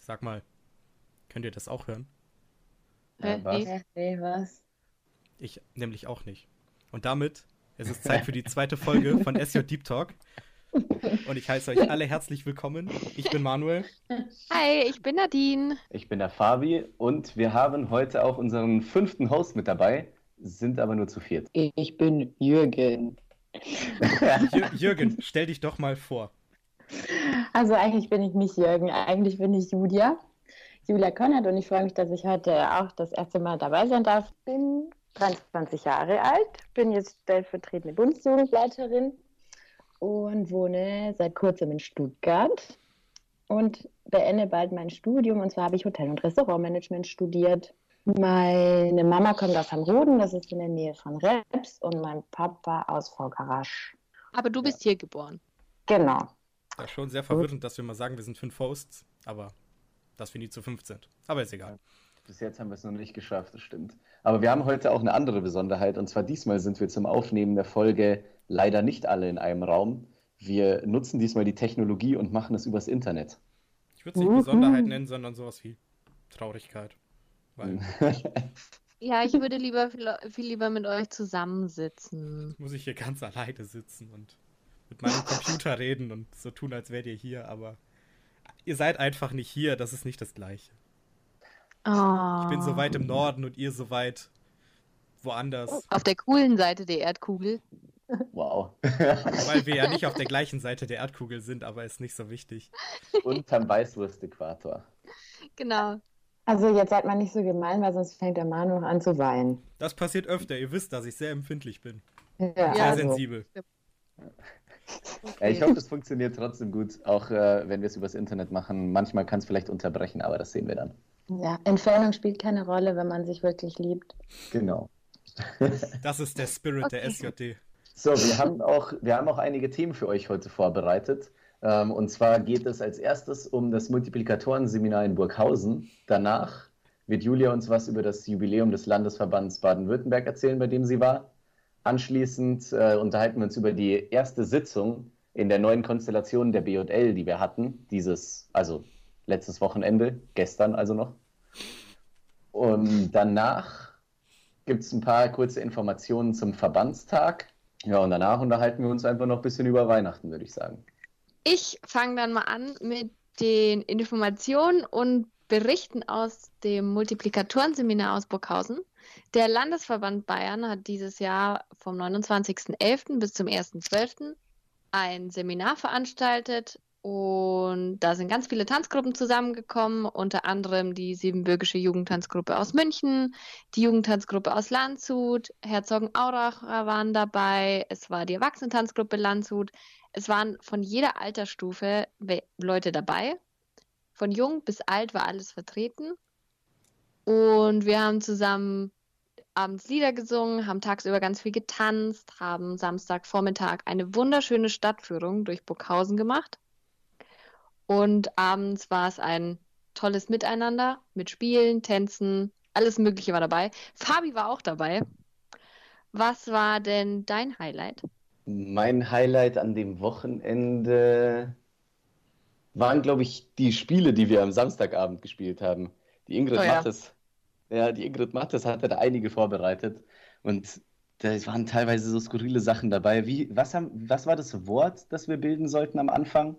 Sag mal, könnt ihr das auch hören? Äh, Ja, was? nee. Nee, was? Ich nämlich auch nicht. Und damit es ist Zeit für die zweite Folge von SJ Deep Talk. Und ich heiße euch alle herzlich willkommen. Ich bin Manuel. Hi, ich bin Nadine. Ich bin der Fabi und wir haben heute auch unseren fünften Host mit dabei, sind aber nur zu viert. Ich bin Jürgen. Jür Jürgen, stell dich doch mal vor. Also eigentlich bin ich nicht Jürgen, eigentlich bin ich Julia. Julia Konrad und ich freue mich, dass ich heute auch das erste Mal dabei sein darf. Bin 23 Jahre alt, bin jetzt stellvertretende Bundesjugendleiterin und wohne seit kurzem in Stuttgart und beende bald mein Studium. Und zwar habe ich Hotel- und Restaurantmanagement studiert. Meine Mama kommt aus Hamruden, das ist in der Nähe von Reps, und mein Papa aus Volkarasch. Aber du bist hier geboren. Genau. Das ist schon sehr verwirrend, dass wir mal sagen, wir sind fünf Hosts, aber dass wir nie zu fünf sind. Aber ist egal. Bis jetzt haben wir es noch nicht geschafft, das stimmt. Aber wir haben heute auch eine andere Besonderheit und zwar diesmal sind wir zum Aufnehmen der Folge leider nicht alle in einem Raum. Wir nutzen diesmal die Technologie und machen es übers Internet. Ich würde es nicht. Besonderheit nennen, sondern sowas wie Traurigkeit. Weil Ja, ich würde lieber viel, viel lieber mit euch zusammensitzen. muss ich hier ganz alleine sitzen und mit meinem Computer reden und so tun, als wärt ihr hier, aber ihr seid einfach nicht hier, das ist nicht das Gleiche. Oh. Ich bin so weit im Norden und ihr so weit woanders, Auf der coolen Seite der Erdkugel. Wow. weil wir ja nicht auf der gleichen Seite der Erdkugel sind, aber ist nicht so wichtig. Unterm Weißwurst-Äquator. Genau. Also jetzt seid mal nicht so gemein, weil sonst fängt der Manu noch an zu weinen. Das passiert öfter, ihr wisst, dass ich sehr empfindlich bin. Ja, Sehr also, sensibel. Ja, ich hoffe, es funktioniert trotzdem gut, auch äh, wenn wir es übers Internet machen. Manchmal kann es vielleicht unterbrechen, aber das sehen wir dann. ja, Entfernung spielt keine Rolle, wenn man sich wirklich liebt. Genau. Das ist der Spirit der Okay. SJD. So, wir haben auch, wir haben auch einige Themen für euch heute vorbereitet. Ähm, und zwar geht es als erstes um das Multiplikatoren-Seminar in Burghausen. Danach wird Julia uns was über das Jubiläum des Landesverbands Baden-Württemberg erzählen, bei dem sie war. Anschließend äh, unterhalten wir uns über die erste Sitzung in der neuen Konstellation der BJL, die wir hatten, dieses, also letztes Wochenende, gestern also noch. Und danach gibt es ein paar kurze Informationen zum Verbandstag. Ja, und danach unterhalten wir uns einfach noch ein bisschen über Weihnachten, würde ich sagen. Ich fange dann mal an mit den Informationen und Berichten aus dem Multiplikatorenseminar aus Burghausen. Der Landesverband Bayern hat dieses Jahr vom 29.11. bis zum 1.12. ein Seminar veranstaltet und da sind ganz viele Tanzgruppen zusammengekommen, unter anderem die Siebenbürgische Jugendtanzgruppe aus München, die Jugendtanzgruppe aus Landshut, Herzogenaurach waren dabei, es war die Erwachsenentanzgruppe Landshut, es waren von jeder Altersstufe Leute dabei. Von jung bis alt war alles vertreten. Und wir haben zusammen abends Lieder gesungen, haben tagsüber ganz viel getanzt, haben Samstagvormittag eine wunderschöne Stadtführung durch Burghausen gemacht. Und abends war es ein tolles Miteinander mit Spielen, Tänzen, alles Mögliche war dabei. Fabi war auch dabei. Was war denn dein Highlight? Mein Highlight an dem Wochenende waren, glaube ich, die Spiele, die wir am Samstagabend gespielt haben. Die Ingrid Oh ja. Mattes, ja, die Ingrid Mattes hatte da einige vorbereitet und da waren teilweise so skurrile Sachen dabei. Wie, was haben, was war das Wort, das wir bilden sollten am Anfang?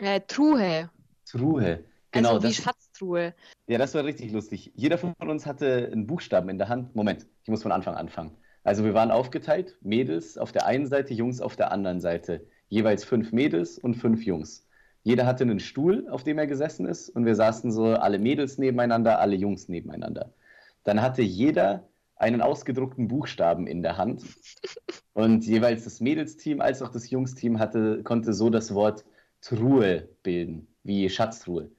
Äh, Truhe. Truhe. Genau, also wie das, Schatztruhe. Ja, das war richtig lustig. Jeder von uns hatte einen Buchstaben in der Hand. Moment, ich muss von Anfang anfangen. Also wir waren aufgeteilt, Mädels auf der einen Seite, Jungs auf der anderen Seite. Jeweils fünf Mädels und fünf Jungs. Jeder hatte einen Stuhl, auf dem er gesessen ist, und wir saßen so alle Mädels nebeneinander, alle Jungs nebeneinander. Dann hatte jeder einen ausgedruckten Buchstaben in der Hand. Und jeweils das Mädelsteam als auch das Jungsteam hatte, konnte so das Wort Truhe bilden, wie Schatztruhe.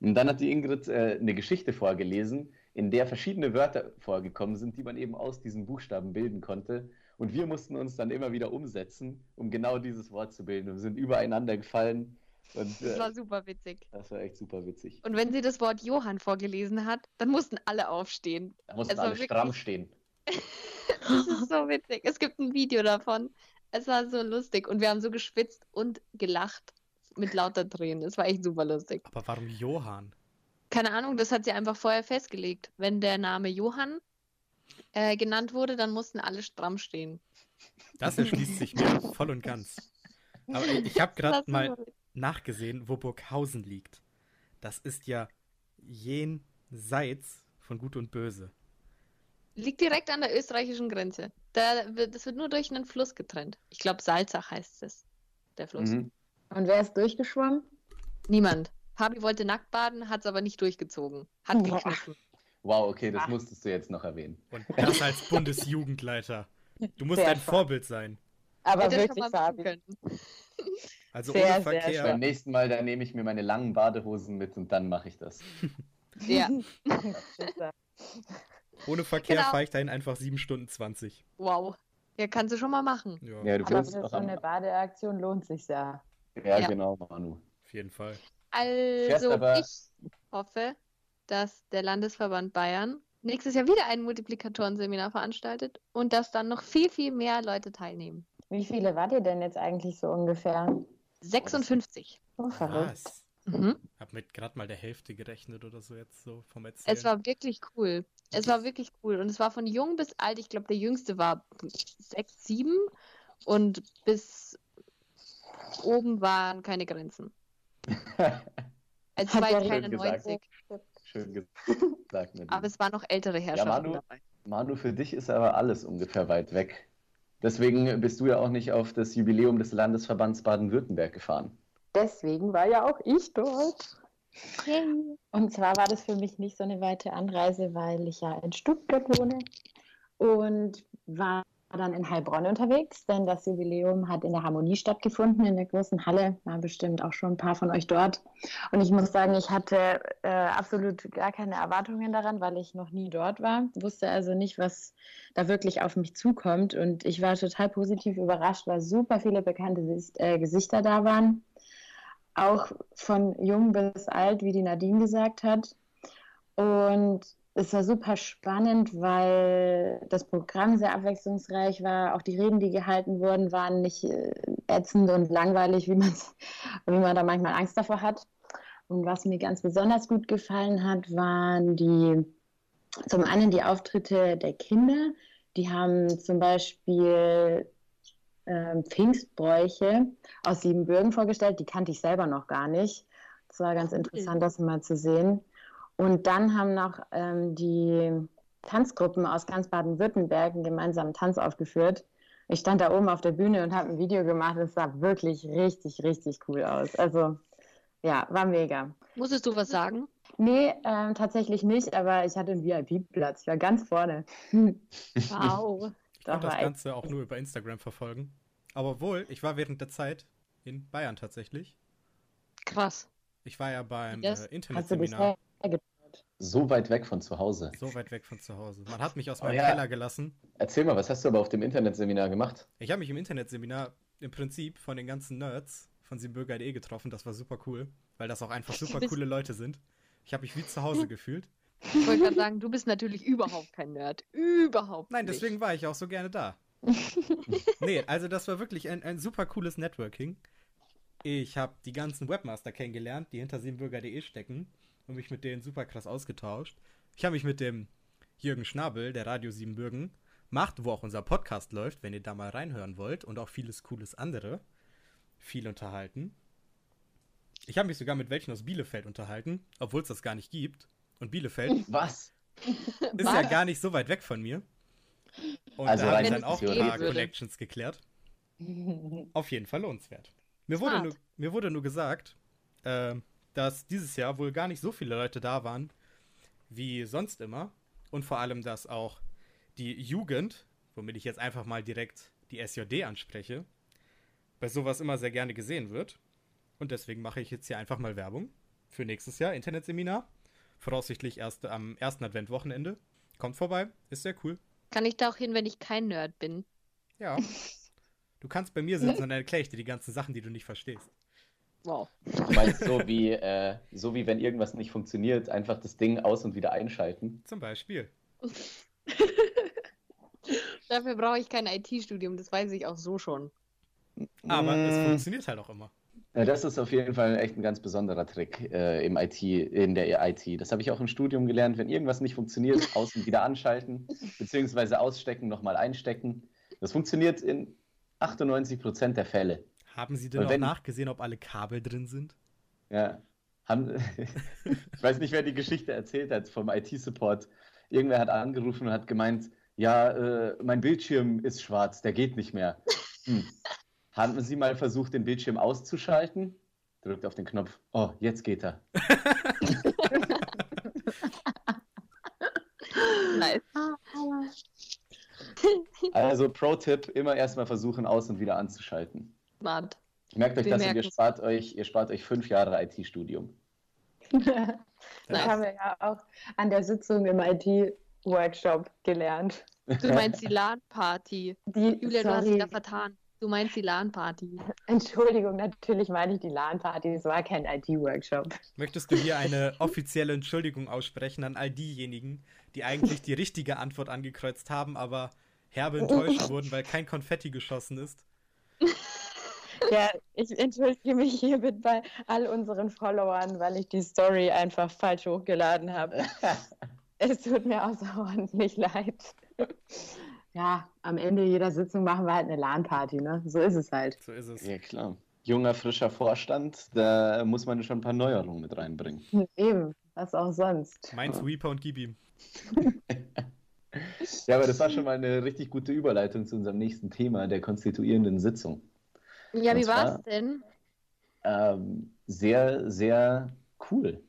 Und dann hat die Ingrid äh, eine Geschichte vorgelesen, in der verschiedene Wörter vorgekommen sind, die man eben aus diesen Buchstaben bilden konnte. Und wir mussten uns dann immer wieder umsetzen, um genau dieses Wort zu bilden. Und sind übereinander gefallen. Und Das äh, war super witzig. das war echt super witzig. Und wenn sie das Wort Johann vorgelesen hat, dann mussten alle aufstehen. Da mussten es war alle stramm wirklich- stehen. Das ist so witzig. Es gibt ein Video davon. Es war so lustig und wir haben so geschwitzt und gelacht. Es mit lauter Tränen. Das war echt super lustig. Aber warum Johann? Keine Ahnung, das hat sie einfach vorher festgelegt. Wenn der Name Johann äh, genannt wurde, dann mussten alle stramm stehen. Das erschließt sich mir voll und ganz. Aber ich, habe gerade mal nachgesehen, wo Burghausen liegt. Das ist ja jenseits von Gut und Böse. Liegt direkt an der österreichischen Grenze. Da wird, das wird nur durch einen Fluss getrennt. Ich glaube, Salzach heißt es. Der Fluss. Mhm. Und wer ist durchgeschwommen? Niemand. Fabi wollte nackt baden, hat es aber nicht durchgezogen. Hat Boah. gekniffen. Wow, okay, das Ah. musstest du jetzt noch erwähnen. Und das als Bundesjugendleiter. Du musst Sehr ein. Vorbild sein. Aber Hätte wirklich, Fabi. Also Sehr, ohne Verkehr. Beim nächsten Mal, da nehme ich mir meine langen Badehosen mit und dann mache ich das. Ja, Ohne Verkehr Genau. fahre ich dahin einfach 7 Stunden 20. wow. Ja, kannst du schon mal machen. Ja, Ja, du Aber kannst für auch so eine Badeaktion lohnt sich ja. ja, Ja. genau, Manu. auf jeden Fall. Also, aber- ich hoffe, dass der Landesverband Bayern nächstes Jahr wieder ein Multiplikatoren-Seminar veranstaltet und dass dann noch viel, viel mehr Leute teilnehmen. Wie viele wart ihr denn jetzt eigentlich so ungefähr? 56. Oh. Was? Mhm. Hab mit gerade mal der Hälfte gerechnet oder so jetzt so vom Erzählen. Es war wirklich cool. Es war wirklich cool. Und es war von jung bis alt. Ich glaube, der jüngste war sechs, sieben. Und bis oben waren keine Grenzen. Es war ja keine schön gesagt. 90. Schön gesagt. Aber es waren noch ältere Herrschaften Manu- dabei. Manu, für dich ist aber alles ungefähr weit weg. Deswegen bist du ja auch nicht auf das Jubiläum des Landesverbands Baden-Württemberg gefahren. Deswegen war ja auch ich dort. Yay. Und zwar war das für mich nicht so eine weite Anreise, weil ich ja in Stuttgart wohne und war dann in Heilbronn unterwegs, denn das Jubiläum hat in der Harmonie stattgefunden, in der großen Halle. War bestimmt auch schon ein paar von euch dort. Und ich muss sagen, ich hatte äh, absolut gar keine Erwartungen daran, weil ich noch nie dort war. Wusste also nicht, was da wirklich auf mich zukommt. Und ich war total positiv überrascht, weil super viele bekannte äh, Gesichter da waren auch von jung bis alt, wie die Nadine gesagt hat. Und es war super spannend, weil das Programm sehr abwechslungsreich war. Auch die Reden, die gehalten wurden, waren nicht äh, ätzend und langweilig, wie, wie man da manchmal Angst davor hat. Und was mir ganz besonders gut gefallen hat, waren die, zum einen die Auftritte der Kinder. Die haben zum Beispiel ähm, Pfingstbräuche aus Siebenbürgen vorgestellt. Die kannte ich selber noch gar nicht. Das war ganz interessant, das mal zu sehen. Und dann haben noch ähm, die Tanzgruppen aus ganz Baden-Württemberg einen gemeinsamen Tanz aufgeführt. Ich stand da oben auf der Bühne und habe ein Video gemacht. Es sah wirklich richtig, richtig cool aus. Also ja, war mega. Musstest du was sagen? Nee, ähm, tatsächlich nicht, aber ich hatte einen VIP-Platz. Ich war ganz vorne. Wow. Ich konnte das. Ganze auch nur über Instagram verfolgen. Aber wohl, ich war während der Zeit in Bayern tatsächlich. Krass. Ich war ja beim äh, Hast du Internetseminar So weit weg von zu Hause. so weit weg von zu Hause. Man hat mich aus Oh meinem ja. Keller gelassen. Erzähl mal, was hast du aber auf dem Internetseminar gemacht? Ich habe mich im Internetseminar im Prinzip von den ganzen Nerds von siebenbürger.de getroffen. Das war super cool, weil das auch einfach super coole Leute sind. Ich habe mich wie zu Hause gefühlt. Ich wollte gerade sagen, du bist natürlich überhaupt kein Nerd. Überhaupt Nein, nicht. deswegen war ich auch so gerne da. nee, also das war wirklich ein, ein super cooles Networking. Ich habe die ganzen Webmaster kennengelernt, die hinter siebenbürger.de stecken und mich mit denen super krass ausgetauscht. Ich habe mich mit dem Jürgen Schnabel, der Radio Siebenbürgen macht, wo auch unser Podcast läuft, wenn ihr da mal reinhören wollt und auch vieles cooles andere, viel unterhalten. Ich habe mich sogar mit welchen aus Bielefeld unterhalten, obwohl es das gar nicht gibt. Und Bielefeld Was? ist ja gar nicht so weit weg von mir. Und Also da habe ich dann auch ein paar Connections geklärt. Auf jeden Fall lohnenswert. Mir wurde, nur, mir wurde nur gesagt, äh, dass dieses Jahr wohl gar nicht so viele Leute da waren wie sonst immer. Und vor allem, dass auch die Jugend, womit ich jetzt einfach mal direkt die SJD anspreche, bei sowas immer sehr gerne gesehen wird. Und deswegen mache ich jetzt hier einfach mal Werbung für nächstes Jahr, Internetseminar. Voraussichtlich erst am ersten Adventwochenende. Kommt vorbei, ist sehr cool. Kann ich da auch hin, wenn ich kein Nerd bin? Ja. Du kannst bei mir sitzen und dann erkläre ich dir die ganzen Sachen, die du nicht verstehst. Wow. Du meinst so wie, äh, so wie wenn irgendwas nicht funktioniert, einfach das Ding aus und wieder einschalten. Zum Beispiel. Dafür brauche ich kein IT-Studium, das weiß ich auch so schon. Aber es Mm, funktioniert halt auch immer. Ja, das ist auf jeden Fall echt ein ganz besonderer Trick äh, im IT, in der IT. Das habe ich auch im Studium gelernt. Wenn irgendwas nicht funktioniert, außen wieder anschalten, beziehungsweise ausstecken, nochmal einstecken. Das funktioniert in 98 Prozent der Fälle. Haben Sie denn auch nachgesehen, ob alle Kabel drin sind? Ja. Haben, ich weiß nicht, wer die Geschichte erzählt hat vom IT-Support. Irgendwer hat angerufen und hat gemeint, ja, äh, mein Bildschirm ist schwarz, der geht nicht mehr. Hm. Haben Sie mal versucht, den Bildschirm auszuschalten? Drückt auf den Knopf. Oh, jetzt geht er. Nice. Also Pro-Tipp, immer erstmal versuchen, aus und wieder anzuschalten. Smart. Merkt euch das und ihr spart euch, ihr spart euch fünf Jahre IT-Studium. Das Nice. haben wir ja auch an der Sitzung im IT-Workshop gelernt. Du meinst die LAN-Party. Die, Julia, du hast dich sorry, da vertan. Du meinst die LAN-Party. Entschuldigung, natürlich meine ich die LAN-Party, es war kein IT-Workshop. Möchtest du hier eine offizielle Entschuldigung aussprechen an all diejenigen, die eigentlich die richtige Antwort angekreuzt haben, aber herbe enttäuscht wurden, weil kein Konfetti geschossen ist? Ja, ich entschuldige mich hiermit bei all unseren Followern, weil ich die Story einfach falsch hochgeladen habe. Es tut mir außerordentlich leid. Ja, am Ende jeder Sitzung machen wir halt eine LAN-Party, ne? So ist es halt. So ist es. Ja, klar. Junger, frischer Vorstand, da muss man schon ein paar Neuerungen mit reinbringen. Eben, was auch sonst. Mein Sweeper und gib ihm. Ja, aber das war schon mal eine richtig gute Überleitung zu unserem nächsten Thema, der konstituierenden Sitzung. Ja, wie zwar- war's denn? Ähm, sehr, sehr cool.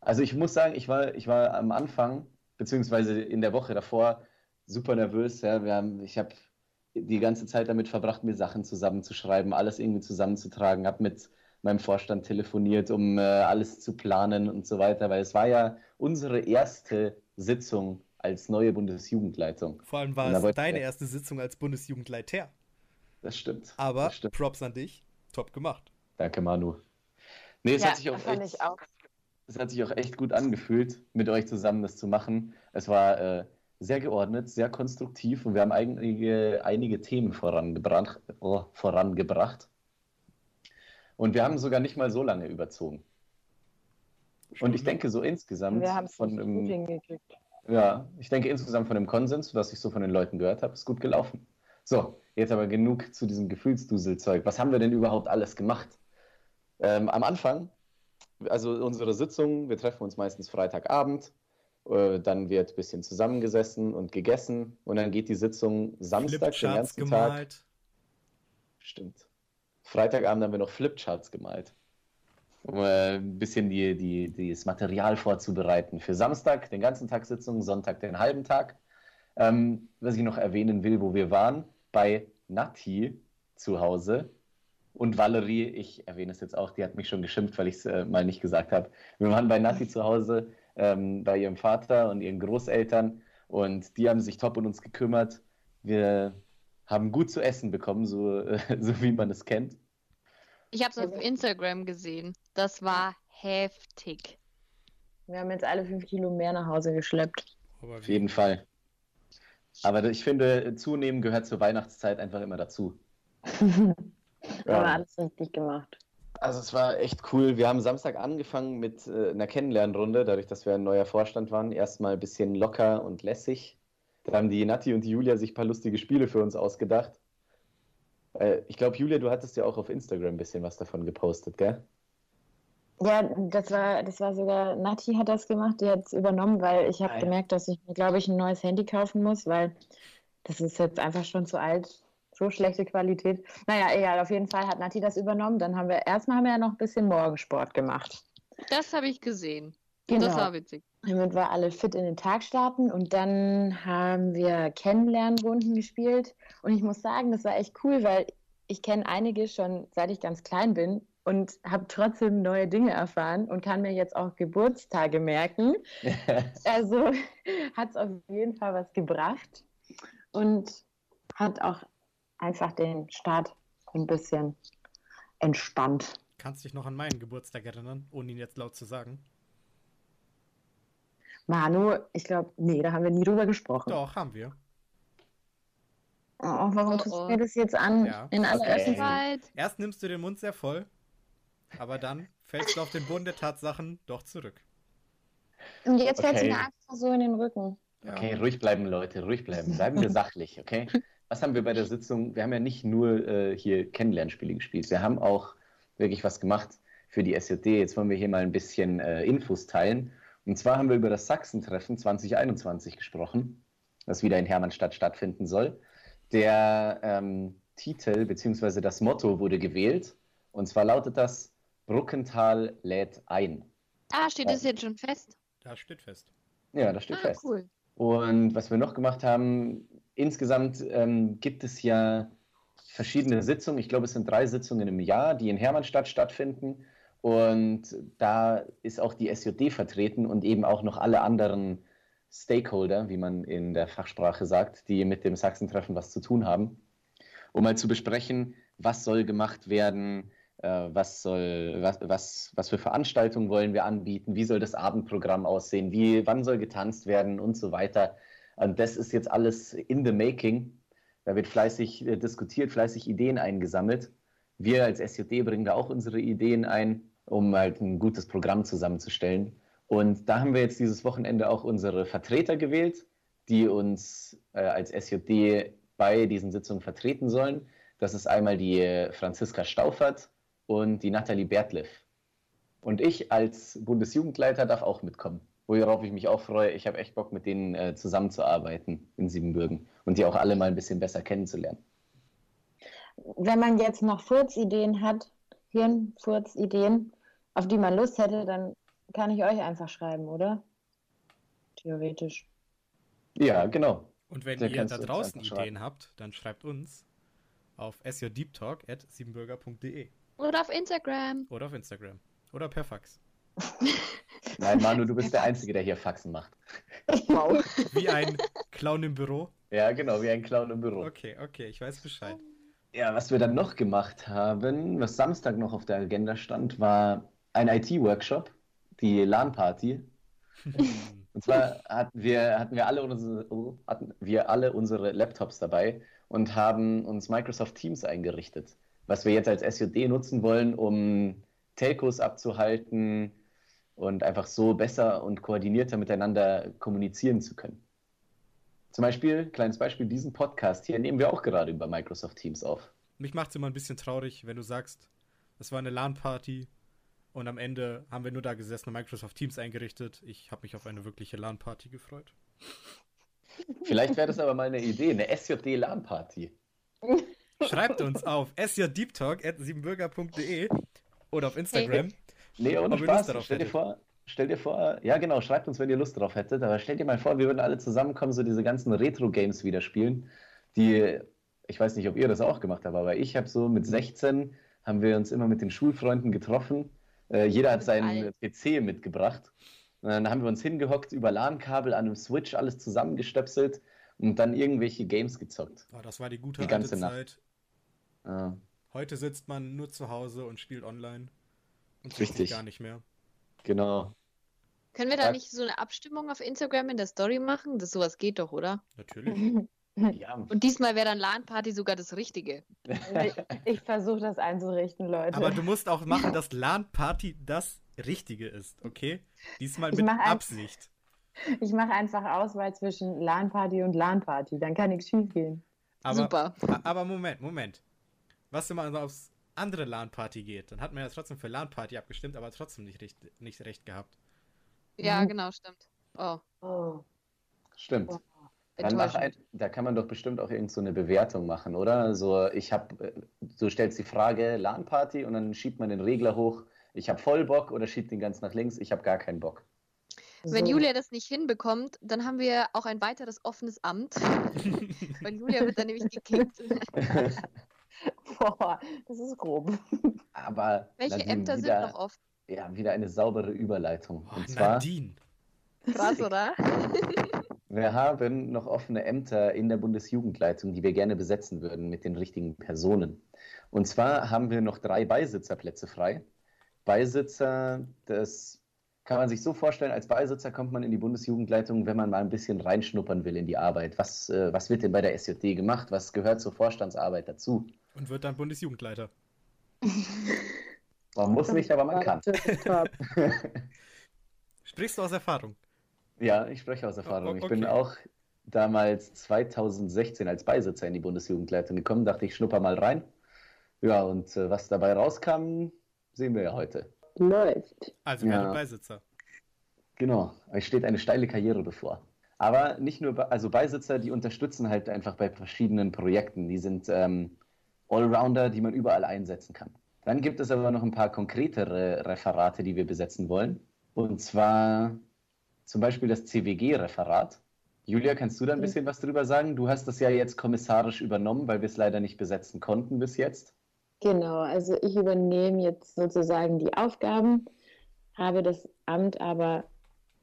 Also ich muss sagen, ich war, ich war am Anfang, beziehungsweise in der Woche davor, super nervös. Ja. Wir haben, ich habe die ganze Zeit damit verbracht, mir Sachen zusammenzuschreiben, alles irgendwie zusammenzutragen, habe mit meinem Vorstand telefoniert, um äh, alles zu planen und so weiter, weil es war ja unsere erste Sitzung als neue Bundesjugendleitung. Vor allem war es deine erste Sitzung als Bundesjugendleiter. Das stimmt. Aber das stimmt. Props an dich. Top gemacht. Danke, Manu. Nee, es Ja, hat sich auch echt, auch. es hat sich auch echt gut angefühlt, mit euch zusammen das zu machen. Es war äh, sehr geordnet, sehr konstruktiv und wir haben einige, einige Themen vorangebracht, oh, vorangebracht. Und wir haben sogar nicht mal so lange überzogen. Und ich denke so insgesamt Wir haben es von hingekriegt. ja, ich denke insgesamt von dem Konsens, was ich so von den Leuten gehört habe, ist gut gelaufen. So, jetzt aber genug zu diesem Gefühlsduselzeug. Was haben wir denn überhaupt alles gemacht? Ähm, am Anfang, also unsere Sitzung, wir treffen uns meistens Freitagabend, äh, dann wird ein bisschen zusammengesessen und gegessen und dann geht die Sitzung Samstag den ganzen Tag. gemalt. Stimmt. Freitagabend haben wir noch Flipcharts gemalt. Um äh, ein bisschen die, die, das Material vorzubereiten. Für Samstag den ganzen Tag Sitzung, Sonntag den halben Tag. Ähm, was ich noch erwähnen will, wo wir waren, bei Nati zu Hause. Und Valerie, ich erwähne es jetzt auch, die hat mich schon geschimpft, weil ich es äh, mal nicht gesagt habe. Wir waren bei Nati zu Hause, ähm, bei ihrem Vater und ihren Großeltern. Und die haben sich top um uns gekümmert. Wir haben gut zu essen bekommen, so, äh, so wie man es kennt. Ich habe es auf Instagram gesehen. Das war heftig. Wir haben jetzt alle fünf Kilo mehr nach Hause geschleppt. Aber Auf jeden Fall. Aber ich finde, zunehmen gehört zur Weihnachtszeit einfach immer dazu. Ja. alles richtig gemacht. Also es war echt cool. Wir haben Samstag angefangen mit äh, einer Kennenlernrunde, dadurch, dass wir ein neuer Vorstand waren. Erstmal ein bisschen locker und lässig. Da haben die Nati und die Julia sich ein paar lustige Spiele für uns ausgedacht. Äh, ich glaube, Julia, du hattest ja auch auf Instagram ein bisschen was davon gepostet, gell? Ja, das war, das war sogar, Nati hat das gemacht, die hat es übernommen, weil ich habe Ah, ja. gemerkt, dass ich mir, glaube ich, ein neues Handy kaufen muss, weil das ist jetzt einfach schon zu alt, so schlechte Qualität. Naja, egal, auf jeden Fall hat Nati das übernommen. Dann haben wir, erstmal haben wir ja noch ein bisschen Morgensport gemacht. Das habe ich gesehen. Genau. Das war witzig. Damit wir alle fit in den Tag starten und dann haben wir Kennenlernrunden gespielt und ich muss sagen, das war echt cool, weil ich kenne einige schon seit ich ganz klein bin und habe trotzdem neue Dinge erfahren und kann mir jetzt auch Geburtstage merken. Also hat es auf jeden Fall was gebracht und hat auch einfach den Start ein bisschen entspannt. Kannst dich noch an meinen Geburtstag erinnern, ohne ihn jetzt laut zu sagen? Manu, ich glaube, nee, da haben wir nie drüber gesprochen. Doch, haben wir. Oh, warum Oh, tust oh. du mir das jetzt an Ja. in aller Okay. Öffentlichkeit? Erst nimmst du den Mund sehr voll Aber dann fällst du auf den Boden der Tatsachen doch zurück. Und jetzt fällt sie Okay. mir einfach so in den Rücken. Ja. Okay, ruhig bleiben, Leute, ruhig bleiben. Bleiben wir sachlich, okay? Was haben wir bei der Sitzung? Wir haben ja nicht nur äh, hier Kennenlernspiele gespielt, wir haben auch wirklich was gemacht für die SJD. Jetzt wollen wir hier mal ein bisschen äh, Infos teilen. Und zwar haben wir über das Sachsentreffen 2021 gesprochen, das wieder in Hermannstadt stattfinden soll. Der ähm, Titel bzw. das Motto wurde gewählt. Und zwar lautet das Bruckental lädt ein. Ah, steht das jetzt schon fest? Da steht fest. Ja, das steht Ah, fest. cool. Und was wir noch gemacht haben, insgesamt ähm, gibt es ja verschiedene Sitzungen. Ich glaube, es sind drei Sitzungen im Jahr, die in Hermannstadt stattfinden. Und da ist auch die SJD vertreten und eben auch noch alle anderen Stakeholder, wie man in der Fachsprache sagt, die mit dem Sachsentreffen was zu tun haben, um mal zu besprechen, was soll gemacht werden, äh, was, soll, was, was, was für Veranstaltungen wollen wir anbieten, wie soll das Abendprogramm aussehen, wie, wann soll getanzt werden und so weiter. Und das ist jetzt alles in the making. Da wird fleißig äh, diskutiert, fleißig Ideen eingesammelt. Wir als SJD bringen da auch unsere Ideen ein, um halt ein gutes Programm zusammenzustellen. Und da haben wir jetzt dieses Wochenende auch unsere Vertreter gewählt, die uns äh, als SJD bei diesen Sitzungen vertreten sollen. Das ist einmal die äh, Franziska Stauffert und die Nathalie Bertleff. Und ich als Bundesjugendleiter darf auch mitkommen, worauf ich mich auch freue. Ich habe echt Bock, mit denen äh, zusammenzuarbeiten in Siebenbürgen und die auch alle mal ein bisschen besser kennenzulernen. Wenn man jetzt noch Furzideen hat, Hirnfurzideen, auf die man Lust hätte, dann kann ich euch einfach schreiben, oder? Theoretisch. Ja, genau. Und wenn Da ihr da draußen Ideen schreiben. habt, dann schreibt uns auf sjdeeptalk.siebenbürger.de Oder auf Instagram. oder auf Instagram oder per Fax. Nein, Manu, du bist der Einzige, der hier Faxen macht. Wow. Wie ein Clown im Büro. Ja, genau, wie ein Clown im Büro. Okay, okay, ich weiß Bescheid. Ja, was wir dann noch gemacht haben, was Samstag noch auf der Agenda stand, war ein IT-Workshop, die LAN-Party. Und zwar hatten wir, hatten, wir alle unsere, oh, hatten wir alle unsere Laptops dabei und haben uns Microsoft Teams eingerichtet, was wir jetzt als SJD nutzen wollen, um Telcos abzuhalten und einfach so besser und koordinierter miteinander kommunizieren zu können. Zum Beispiel, kleines Beispiel, diesen Podcast hier nehmen wir auch gerade über Microsoft Teams auf. Mich macht es immer ein bisschen traurig, wenn du sagst, es war eine LAN-Party und am Ende haben wir nur da gesessen und Microsoft Teams eingerichtet. Ich habe mich auf eine wirkliche LAN-Party gefreut. Vielleicht wäre das aber mal eine Idee, eine SJD-LAN-Party. Schreibt uns auf sjdeeptalk.siebenbürger.de oder auf Instagram. Nee, ohne Ob Spaß. stell dir vor, stell dir vor, ja genau, schreibt uns, wenn ihr Lust drauf hättet, aber stell dir mal vor, wir würden alle zusammenkommen, so diese ganzen Retro-Games wieder spielen, die, ich weiß nicht, ob ihr das auch gemacht habt, aber ich habe so mit 16, haben wir uns immer mit den Schulfreunden getroffen, äh, jeder hat seinen. PC mitgebracht, und dann haben wir uns hingehockt, über LAN-Kabel an einem Switch alles zusammengestöpselt und dann irgendwelche Games gezockt. Oh, das war die gute Die ganze alte Nacht. Zeit. Ja. Heute sitzt man nur zu Hause und spielt online. Und Richtig. gar nicht mehr. Genau. Können wir da Ja. nicht so eine Abstimmung auf Instagram in der Story machen? Das sowas geht doch, oder? Natürlich. Ja, Und diesmal wäre dann LAN-Party sogar das Richtige. Ich, ich versuche das einzurichten, Leute. Aber du musst auch machen, dass LAN-Party das Richtige ist, okay? Diesmal Ich mit mach ein- Absicht. Ich mache einfach Auswahl zwischen LAN-Party und LAN-Party. Dann kann nichts schief gehen. Aber, Super. aber Moment, Moment. Was, wenn man aufs andere LAN-Party geht? Dann hat man ja trotzdem für LAN-Party abgestimmt, aber trotzdem nicht recht, nicht recht gehabt. Ja, Mhm. genau, stimmt. Oh, Oh. stimmt. Dann mach ein, da kann man doch bestimmt auch irgend so eine Bewertung machen, oder? So, ich habe, du stellst die Frage LAN-Party und dann schiebt man den Regler hoch. Ich habe voll Bock oder schiebt den ganz nach links. Ich habe gar keinen Bock. Wenn So. Julia das nicht hinbekommt, dann haben wir auch ein weiteres offenes Amt. Weil Julia wird dann nämlich gekickt. Boah, das ist grob. Aber Welche Nadine, Ämter sind wieder, noch offen? Ja, wieder eine saubere Überleitung. Oh, und zwar, Nadine. Krass, oder? wir haben noch offene Ämter in der Bundesjugendleitung, die wir gerne besetzen würden mit den richtigen Personen. Und zwar haben wir noch drei Beisitzerplätze frei. Beisitzer, das kann man sich so vorstellen, als Beisitzer kommt man in die Bundesjugendleitung, wenn man mal ein bisschen reinschnuppern will in die Arbeit. Was, äh, was wird denn bei der SJD gemacht? Was gehört zur Vorstandsarbeit dazu? Und wird dann Bundesjugendleiter. Man muss nicht, aber man kann. Sprichst du aus Erfahrung? Ja, ich spreche aus Erfahrung. Ich bin okay. auch damals 2016 als Beisitzer in die Bundesjugendleitung gekommen, dachte ich, schnupper mal rein. Ja, und äh, was dabei rauskam, sehen wir ja heute. Läuft. Also Ja. werde Beisitzer. Genau, euch steht eine steile Karriere bevor. Aber nicht nur, Be- also Beisitzer, die unterstützen halt einfach bei verschiedenen Projekten. Die sind ähm, Allrounder, die man überall einsetzen kann. Dann gibt es aber noch ein paar konkretere Referate, die wir besetzen wollen. Und zwar zum Beispiel das CWG-Referat. Julia, kannst du da ein Mhm. bisschen was drüber sagen? Du hast das ja jetzt kommissarisch übernommen, weil wir es leider nicht besetzen konnten bis jetzt. Genau, also ich übernehme jetzt sozusagen die Aufgaben, habe das Amt aber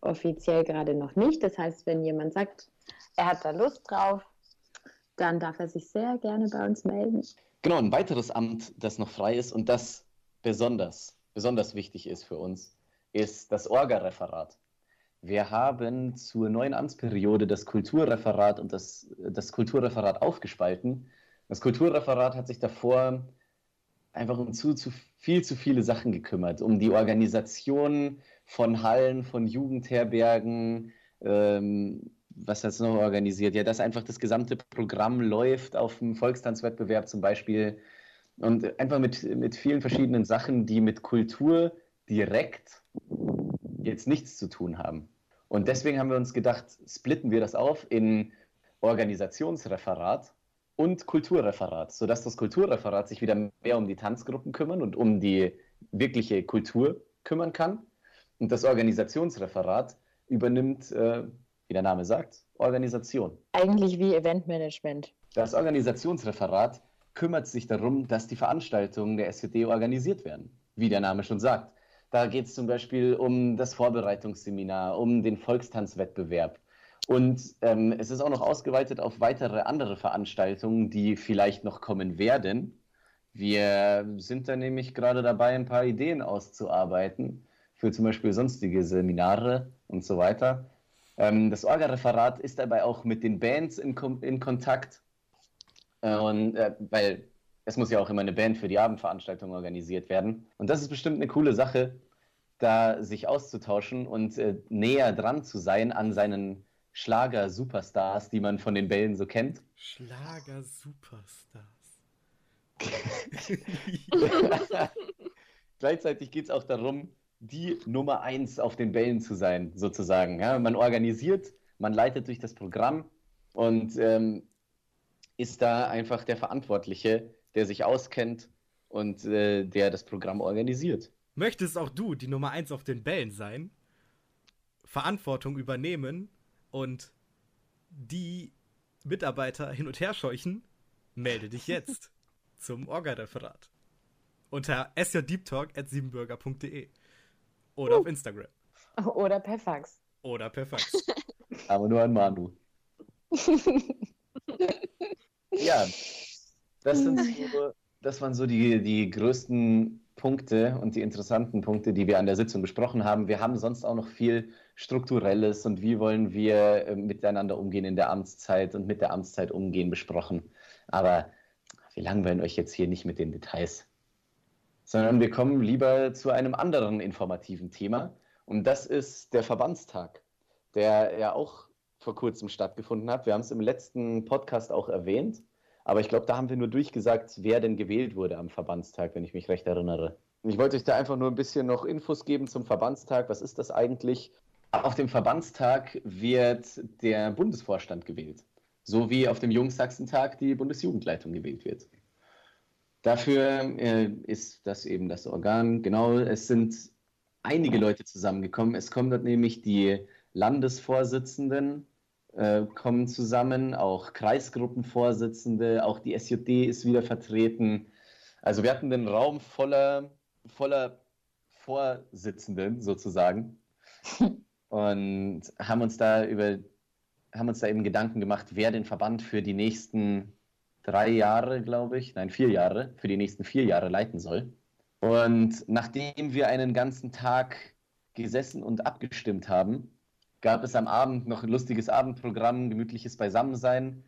offiziell gerade noch nicht. Das heißt, wenn jemand sagt, er hat da Lust drauf, dann darf er sich sehr gerne bei uns melden. Genau, ein weiteres Amt, das noch frei ist und das besonders, besonders wichtig ist für uns, ist das Orga-Referat. Wir haben zur neuen Amtsperiode das Kulturreferat und das, das Kulturreferat aufgespalten. Das Kulturreferat hat sich davor einfach um zu, zu viel zu viele Sachen gekümmert, um die Organisation von Hallen, von Jugendherbergen, ähm, was es noch organisiert? Ja, dass einfach das gesamte Programm läuft auf dem Volkstanzwettbewerb zum Beispiel und einfach mit, mit vielen verschiedenen Sachen, die mit Kultur direkt jetzt nichts zu tun haben. Und deswegen haben wir uns gedacht, splitten wir das auf in Organisationsreferat und Kulturreferat, sodass das Kulturreferat sich wieder mehr um die Tanzgruppen kümmern und um die wirkliche Kultur kümmern kann. Und das Organisationsreferat übernimmt, äh, wie der Name sagt, Organisation. Eigentlich wie Eventmanagement. Das Organisationsreferat kümmert sich darum, dass die Veranstaltungen der SJD organisiert werden, wie der Name schon sagt. Da geht es zum Beispiel um das Vorbereitungsseminar, um den Volkstanzwettbewerb. Und ähm, es ist auch noch ausgeweitet auf weitere andere Veranstaltungen, die vielleicht noch kommen werden. Wir sind da nämlich gerade dabei, ein paar Ideen auszuarbeiten für zum Beispiel sonstige Seminare und so weiter. Ähm, das Orga-Referat ist dabei auch mit den Bands in, in Kontakt. Äh, und, äh, weil es muss ja auch immer eine Band für die Abendveranstaltung organisiert werden. Und das ist bestimmt eine coole Sache, da sich auszutauschen und äh, näher dran zu sein an seinen Schlager-Superstars, die man von den Bällen so kennt. Schlager-Superstars. Gleichzeitig geht es auch darum, die Nummer eins auf den Bällen zu sein, sozusagen. Ja, man organisiert, man leitet durch das Programm und ähm, ist da einfach der Verantwortliche, der sich auskennt und äh, der das Programm organisiert. Möchtest auch du die Nummer 1 auf den Bällen sein? Verantwortung übernehmen und die Mitarbeiter hin und her scheuchen? Melde dich jetzt zum Orga-Referat. Unter sjdeeptalk.siebenbürger.de oder auf Instagram. Oder per Fax. Oder per Fax. Aber nur an Manu. ja, das, sind so, das waren so die, die größten Punkte und die interessanten Punkte, die wir an der Sitzung besprochen haben. Wir haben sonst auch noch viel Strukturelles und wie wollen wir äh, miteinander umgehen in der Amtszeit und mit der Amtszeit umgehen besprochen. Aber wir langweilen euch jetzt hier nicht mit den Details, sondern wir kommen lieber zu einem anderen informativen Thema. Und das ist der Verbandstag, der ja auch vor kurzem stattgefunden hat. Wir haben es im letzten Podcast auch erwähnt. Aber ich glaube, da haben wir nur durchgesagt, wer denn gewählt wurde am Verbandstag, wenn ich mich recht erinnere. Ich wollte euch da einfach nur ein bisschen noch Infos geben zum Verbandstag. Was ist das eigentlich? Auf dem Verbandstag wird der Bundesvorstand gewählt. So wie auf dem Jungsachsentag die Bundesjugendleitung gewählt wird. Dafür äh, ist das eben das Organ. Genau, es sind einige Leute zusammengekommen. Es kommen dort nämlich die Landesvorsitzenden äh, kommen zusammen, auch Kreisgruppenvorsitzende, auch die SJD ist wieder vertreten. Also wir hatten den Raum voller, voller Vorsitzenden sozusagen und haben uns da über haben uns da eben Gedanken gemacht, wer den Verband für die nächsten drei Jahre, glaube ich, nein, vier Jahre, für die nächsten vier Jahre leiten soll. Und nachdem wir einen ganzen Tag gesessen und abgestimmt haben, gab es am Abend noch ein lustiges Abendprogramm, gemütliches Beisammensein.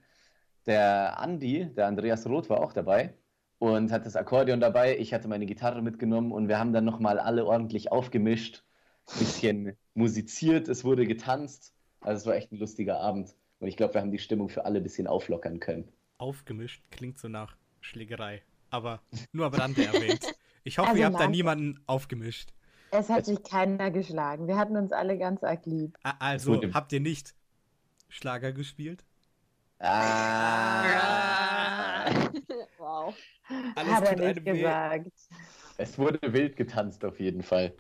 Der Andi, der Andreas Roth, war auch dabei und hat das Akkordeon dabei. Ich hatte meine Gitarre mitgenommen und wir haben dann nochmal alle ordentlich aufgemischt, bisschen musiziert, es wurde getanzt. Also es war echt ein lustiger Abend. Und ich glaube, wir haben die Stimmung für alle ein bisschen auflockern können. Aufgemischt klingt so nach Schlägerei. Aber nur am Rande erwähnt. Ich hoffe, Also ihr habt da nein. niemanden aufgemischt. Es hat sich keiner geschlagen. Wir hatten uns alle ganz arg lieb. Also, habt ihr nicht Schlager gespielt? Ah, wow. Alles hat er nicht einem weh. gesagt. es wurde wild getanzt auf jeden Fall.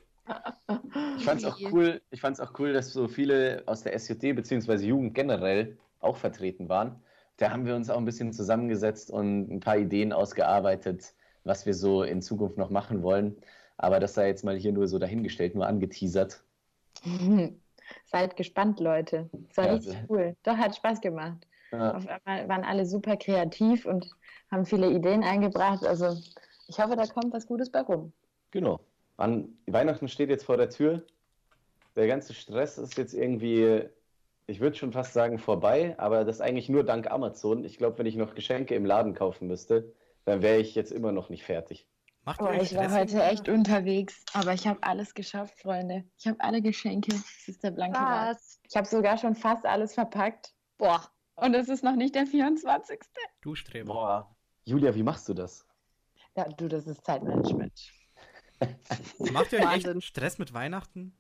Ich fand es auch cool, ich fand's auch cool, dass so viele aus der SJD bzw. Jugend generell auch vertreten waren. Da haben wir uns auch ein bisschen zusammengesetzt und ein paar Ideen ausgearbeitet, was wir so in Zukunft noch machen wollen. Aber das sei jetzt mal hier nur so dahingestellt, nur angeteasert. Seid gespannt, Leute. Es war Ja, richtig cool. Doch, hat Spaß gemacht. Ja, Auf einmal waren alle super kreativ und haben viele Ideen eingebracht. Also ich hoffe, da kommt was Gutes bei rum. genau. An Weihnachten steht jetzt vor der Tür. Der ganze Stress ist jetzt irgendwie, ich würde schon fast sagen, vorbei, aber das eigentlich nur dank Amazon. Ich glaube, wenn ich noch Geschenke im Laden kaufen müsste, dann wäre ich jetzt immer noch nicht fertig. Macht Oh, ich war heute echt unterwegs, aber ich habe alles geschafft, Freunde. Ich habe alle Geschenke. Das ist der blanke. Was? Ich habe sogar schon fast alles verpackt. Boah. Und es ist noch nicht der 24. Du Streber. Boah, Julia, wie machst du das? Ja, du, das ist Zeitmanagement. Macht ihr euch echt Stress mit Weihnachten?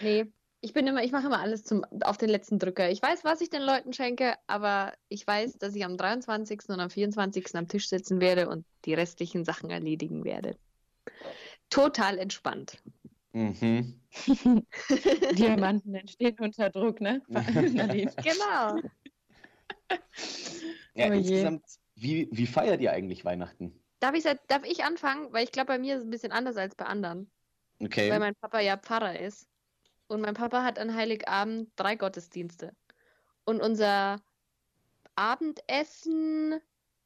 Nee. Ich bin immer, ich mache immer alles zum, auf den letzten Drücker. Ich weiß, was ich den Leuten schenke, aber ich weiß, dass ich am 23. und am 24. am Tisch sitzen werde und die restlichen Sachen erledigen werde. Total entspannt. Mhm. Diamanten entstehen unter Druck, ne? Genau. Ja, Oh insgesamt, wie, wie feiert ihr eigentlich Weihnachten? Darf ich, darf ich anfangen? Weil ich glaube, bei mir ist es ein bisschen anders als bei anderen. Okay. Weil mein Papa ja Pfarrer ist. Und mein Papa hat an Heiligabend drei Gottesdienste. Und unser Abendessen,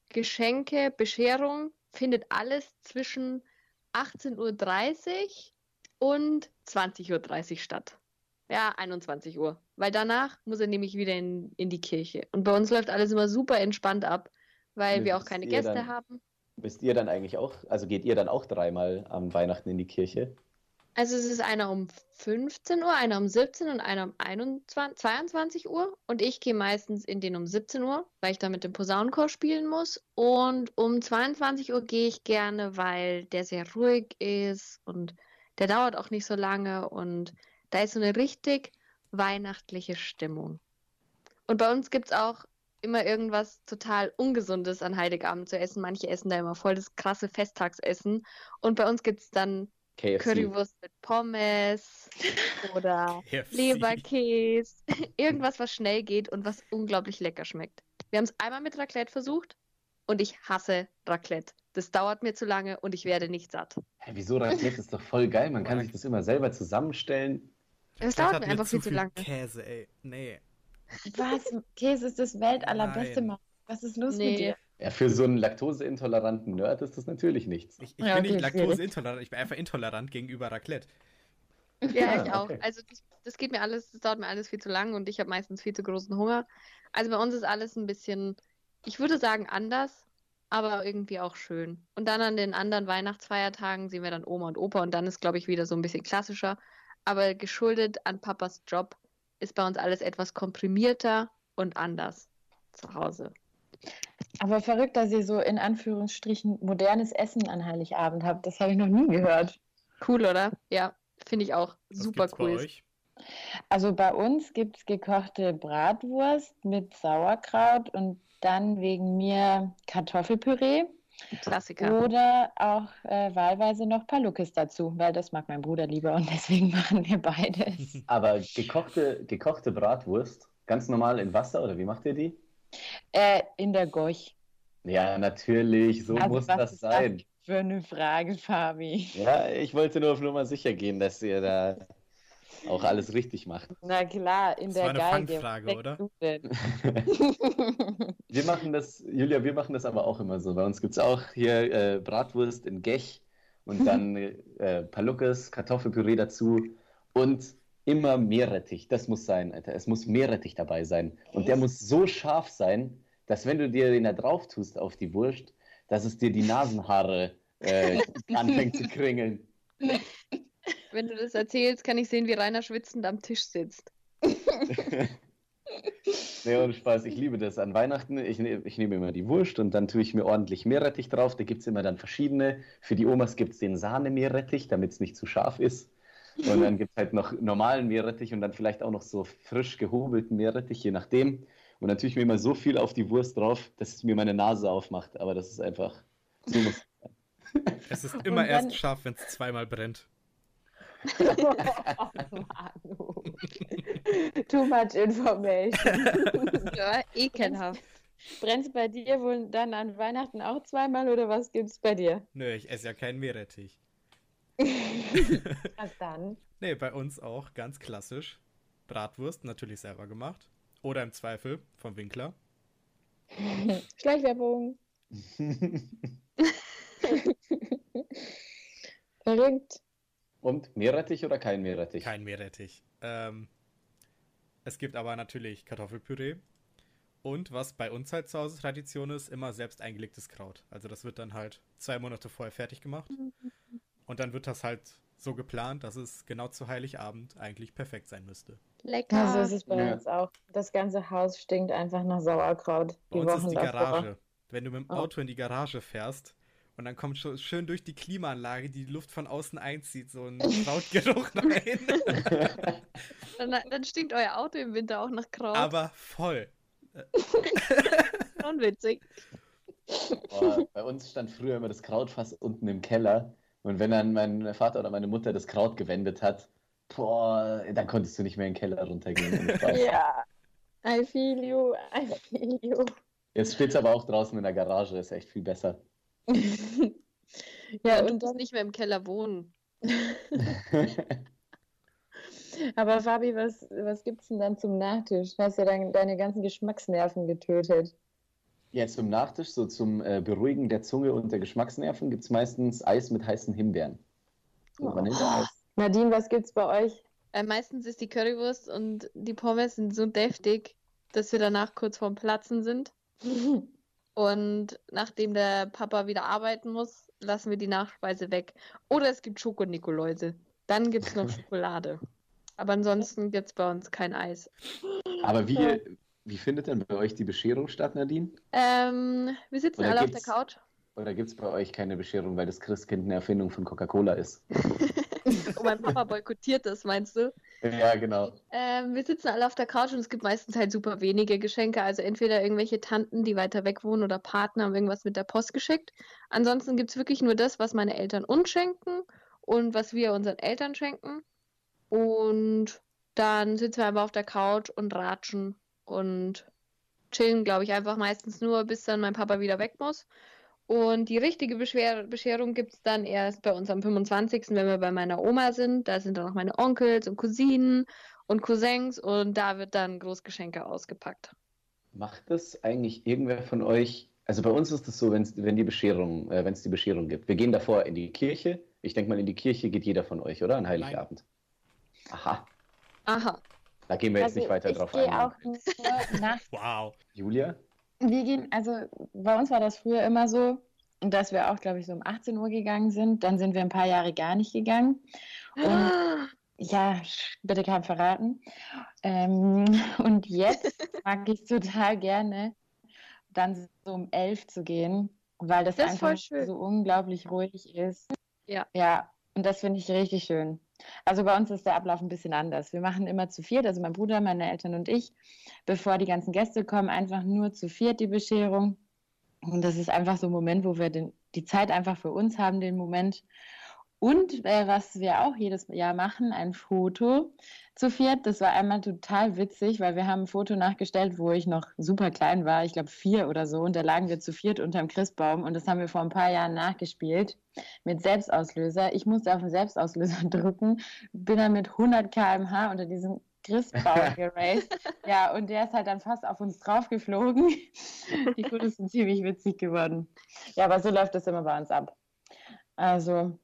Geschenke, Bescherung findet alles zwischen 18.30 Uhr und 20.30 Uhr statt. Ja, 21 Uhr. Weil danach muss er nämlich wieder in, in die Kirche. Und bei uns läuft alles immer super entspannt ab, weil wir auch Müsst keine Gäste dann- haben. Bist ihr dann eigentlich auch, also geht ihr dann auch dreimal am Weihnachten in die Kirche? Also es ist einer um 15 Uhr, einer um 17 und einer um 21, 22 Uhr. Und ich gehe meistens in den um 17 Uhr, weil ich da mit dem Posaunenchor spielen muss. Und um 22 Uhr gehe ich gerne, weil der sehr ruhig ist und der dauert auch nicht so lange. Und da ist so eine richtig weihnachtliche Stimmung. Und bei uns gibt es auch immer irgendwas total Ungesundes an Heiligabend zu essen. Manche essen da immer voll das krasse Festtagsessen. Und bei uns gibt es dann KFC. Currywurst mit Pommes oder KFC. Leberkäse. Irgendwas, was schnell geht und was unglaublich lecker schmeckt. Wir haben es einmal mit Raclette versucht und ich hasse Raclette. Das dauert mir zu lange und ich werde nicht satt. Hä, wieso Raclette ist doch voll geil. Man kann sich das immer selber zusammenstellen. Es Das dauert mir einfach viel zu lange. Käse, ey. Nee. Was? Käse ist das Weltallerbeste. Mann. Was ist los Nee. mit dir? Ja, für so einen laktoseintoleranten Nerd ist das natürlich nichts. Ich, ich Ja, bin nicht okay, laktoseintolerant, ich bin einfach intolerant gegenüber Raclette. Ja, Ah, ich auch. okay. Also das, das geht mir alles, das dauert mir alles viel zu lang und ich habe meistens viel zu großen Hunger. Also bei uns ist alles ein bisschen, ich würde sagen, anders, aber irgendwie auch schön. Und dann an den anderen Weihnachtsfeiertagen sehen wir dann Oma und Opa und dann ist, glaube ich, wieder so ein bisschen klassischer. Aber geschuldet an Papas Job ist bei uns alles etwas komprimierter und anders zu Hause. Aber verrückt, dass ihr so in Anführungsstrichen modernes Essen an Heiligabend habt. Das habe ich noch nie gehört. Cool, oder? Ja, finde ich auch Was super gibt's bei cool. euch? Also bei uns gibt es gekochte Bratwurst mit Sauerkraut und dann wegen mir Kartoffelpüree Klassiker. oder auch äh, wahlweise noch Palukis dazu, weil das mag mein Bruder lieber und deswegen machen wir beides. Aber gekochte, gekochte Bratwurst, ganz normal in Wasser oder wie macht ihr die? Äh, in der Goch. Ja, natürlich, so Also muss was das ist sein. Für eine Frage, Fabi. Ja, ich wollte nur auf Nummer sicher gehen, dass ihr da auch alles richtig macht. Na klar, in Das der war eine Geige. Fangfrage, oder? denkst du denn? Wir machen das, Julia, wir machen das aber auch immer so. Bei uns gibt es auch hier äh, Bratwurst in Gech und dann äh, Palukes, Kartoffelpüree dazu und immer Meerrettich. Das muss sein, Alter. Es muss Meerrettich dabei sein. Und der muss so scharf sein, dass wenn du dir den da drauf tust auf die Wurst, dass es dir die Nasenhaare äh, anfängt zu kringeln. Wenn du das erzählst, kann ich sehen, wie Rainer schwitzend am Tisch sitzt. nee, ohne Spaß, ich liebe das. An Weihnachten, ich, ne, ich nehme immer die Wurst und dann tue ich mir ordentlich Meerrettich drauf. Da gibt es immer dann verschiedene. Für die Omas gibt es den Sahne-Meerrettich, damit es nicht zu scharf ist. Und dann gibt es halt noch normalen Meerrettich und dann vielleicht auch noch so frisch gehobelten Meerrettich, je nachdem. Und dann tue ich mir immer so viel auf die Wurst drauf, dass es mir meine Nase aufmacht. Aber das ist einfach. So muss es ist immer erst scharf, wenn es zweimal brennt. oh, Manu. Too much information. ja, ekelhaft. Brennt es bei dir wohl dann an Weihnachten auch zweimal oder was gibt es bei dir? Nö, ich esse ja keinen Meerrettich. was dann? Nee, bei uns auch ganz klassisch. Bratwurst, natürlich selber gemacht. Oder im Zweifel vom Winkler. Schleichwerbung. Verrückt. Und Meerrettich oder kein Meerrettich? Kein Meerrettich. Ähm, es gibt aber natürlich Kartoffelpüree. Und was bei uns halt zu Hause Tradition ist, immer selbst eingelegtes Kraut. Also das wird dann halt zwei Monate vorher fertig gemacht. Und dann wird das halt so geplant, dass es genau zu Heiligabend eigentlich perfekt sein müsste. Lecker. Also ist es bei ja. uns auch. Das ganze Haus stinkt einfach nach Sauerkraut. Bei uns Wochen ist die Garage. Wenn du mit dem oh. Auto oh. in die Garage fährst, und dann kommt schon schön durch die Klimaanlage, die, die Luft von außen einzieht, so ein Krautgeruch rein. dann, dann stinkt euer Auto im Winter auch nach Kraut. Aber voll. Unwitzig. Boah, bei uns stand früher immer das Krautfass unten im Keller. Und wenn dann mein Vater oder meine Mutter das Kraut gewendet hat, boah, dann konntest du nicht mehr in den Keller runtergehen. ja, I feel you, I feel you. Jetzt steht es aber auch draußen in der Garage, ist echt viel besser. ja, und du nicht mehr im Keller wohnen. Aber Fabi, was, was gibt es denn dann zum Nachtisch? Du hast ja dein, deine ganzen Geschmacksnerven getötet. Ja, zum Nachtisch, so zum äh, Beruhigen der Zunge und der Geschmacksnerven, gibt es meistens Eis mit heißen Himbeeren. Oh. Nadine, was gibt's bei euch? Äh, meistens ist die Currywurst und die Pommes sind so deftig, dass wir danach kurz vorm Platzen sind. Und nachdem der Papa wieder arbeiten muss, lassen wir die Nachspeise weg. Oder es gibt Schokonikoläuse. Dann gibt es noch Schokolade. Aber ansonsten gibt es bei uns kein Eis. Aber wie, wie findet denn bei euch die Bescherung statt, Nadine? Ähm, wir sitzen oder alle auf der Couch. Oder gibt es bei euch keine Bescherung, weil das Christkind eine Erfindung von Coca-Cola ist? Und mein Papa boykottiert das, meinst du? Ja, genau. Ähm, wir sitzen alle auf der Couch und es gibt meistens halt super wenige Geschenke. Also entweder irgendwelche Tanten, die weiter weg wohnen oder Partner haben irgendwas mit der Post geschickt. Ansonsten gibt es wirklich nur das, was meine Eltern uns schenken und was wir unseren Eltern schenken. Und dann sitzen wir einfach auf der Couch und ratschen und chillen, glaube ich, einfach meistens nur, bis dann mein Papa wieder weg muss. Und die richtige Beschwer Bescherung gibt es dann erst bei uns am 25., wenn wir bei meiner Oma sind. Da sind dann auch meine Onkels und Cousinen und Cousins und da wird dann Großgeschenke ausgepackt. Macht das eigentlich irgendwer von euch? Also bei uns ist es so, wenn's, wenn die Bescherung, äh, wenn es die Bescherung gibt. Wir gehen davor in die Kirche. Ich denke mal, in die Kirche geht jeder von euch, oder? An Heiligabend. Nein. Aha. Aha. Da gehen wir jetzt also nicht weiter drauf ein. Auch nur nach wow. Julia? Wir gehen, also bei uns war das früher immer so, dass wir auch, glaube ich, so um 18 Uhr gegangen sind. Dann sind wir ein paar Jahre gar nicht gegangen. Und, ja, bitte kein verraten. Ähm, und jetzt mag ich total gerne, dann so um 11 zu gehen, weil das, das einfach so unglaublich ruhig ist. Ja. Ja, und das finde ich richtig schön. Also bei uns ist der Ablauf ein bisschen anders. Wir machen immer zu viert, also mein Bruder, meine Eltern und ich, bevor die ganzen Gäste kommen, einfach nur zu viert die Bescherung. Und das ist einfach so ein Moment, wo wir den, die Zeit einfach für uns haben, den Moment. Und äh, was wir auch jedes Jahr machen, ein Foto zu viert. Das war einmal total witzig, weil wir haben ein Foto nachgestellt, wo ich noch super klein war, ich glaube vier oder so. Und da lagen wir zu viert unterm Christbaum und das haben wir vor ein paar Jahren nachgespielt mit Selbstauslöser. Ich musste auf den Selbstauslöser drücken, bin dann mit 100 km/h unter diesem Christbaum geraced. ja, und der ist halt dann fast auf uns draufgeflogen. Die Fotos sind ziemlich witzig geworden. Ja, aber so läuft das immer bei uns ab. Also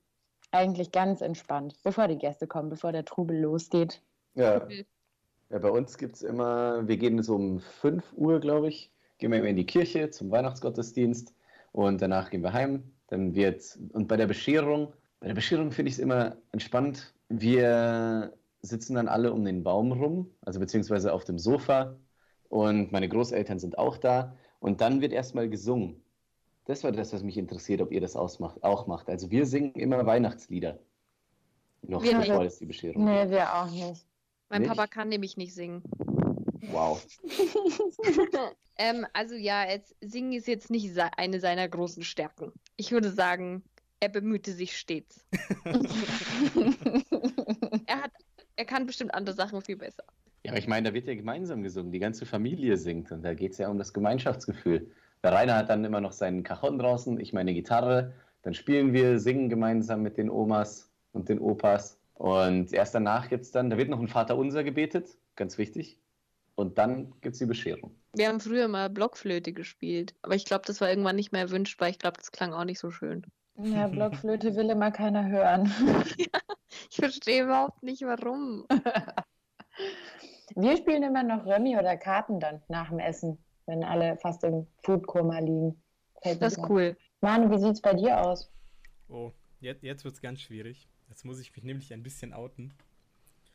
eigentlich ganz entspannt, bevor die Gäste kommen, bevor der Trubel losgeht. Ja. ja bei uns gibt es immer, wir gehen so um 5 Uhr, glaube ich, gehen wir immer in die Kirche zum Weihnachtsgottesdienst. Und danach gehen wir heim. Dann wird, und bei der Bescherung, bei der Bescherung finde ich es immer entspannt. Wir sitzen dann alle um den Baum rum, also beziehungsweise auf dem Sofa. Und meine Großeltern sind auch da. Und dann wird erstmal gesungen. Das war das, was mich interessiert, ob ihr das ausmacht, auch macht. Also wir singen immer Weihnachtslieder. Noch Wir bevor es die Bescherung Nee, wir auch nicht. Mein Nicht? Papa kann nämlich nicht singen. Wow. ähm, also ja, jetzt, Singen ist jetzt nicht eine seiner großen Stärken. Ich würde sagen, er bemühte sich stets. Er hat, er kann bestimmt andere Sachen viel besser. Ja, aber ich meine, da wird ja gemeinsam gesungen. Die ganze Familie singt und da geht es ja um das Gemeinschaftsgefühl. Der Rainer hat dann immer noch seinen Cajon draußen, ich meine Gitarre. Dann spielen wir, singen gemeinsam mit den Omas und den Opas. Und erst danach gibt es dann, da wird noch ein Vaterunser gebetet, ganz wichtig. Und dann gibt es die Bescherung. Wir haben früher mal Blockflöte gespielt, aber ich glaube, das war irgendwann nicht mehr erwünscht, weil ich glaube, das klang auch nicht so schön. Ja, Blockflöte will immer keiner hören. Ich verstehe überhaupt nicht, warum. Wir spielen immer noch Römi oder Karten dann nach dem Essen, wenn alle fast im Foodkoma liegen. Fällt Das ist cool. Manu, wie sieht's bei dir aus? Oh, jetzt, jetzt wird es ganz schwierig. Jetzt muss ich mich nämlich ein bisschen outen.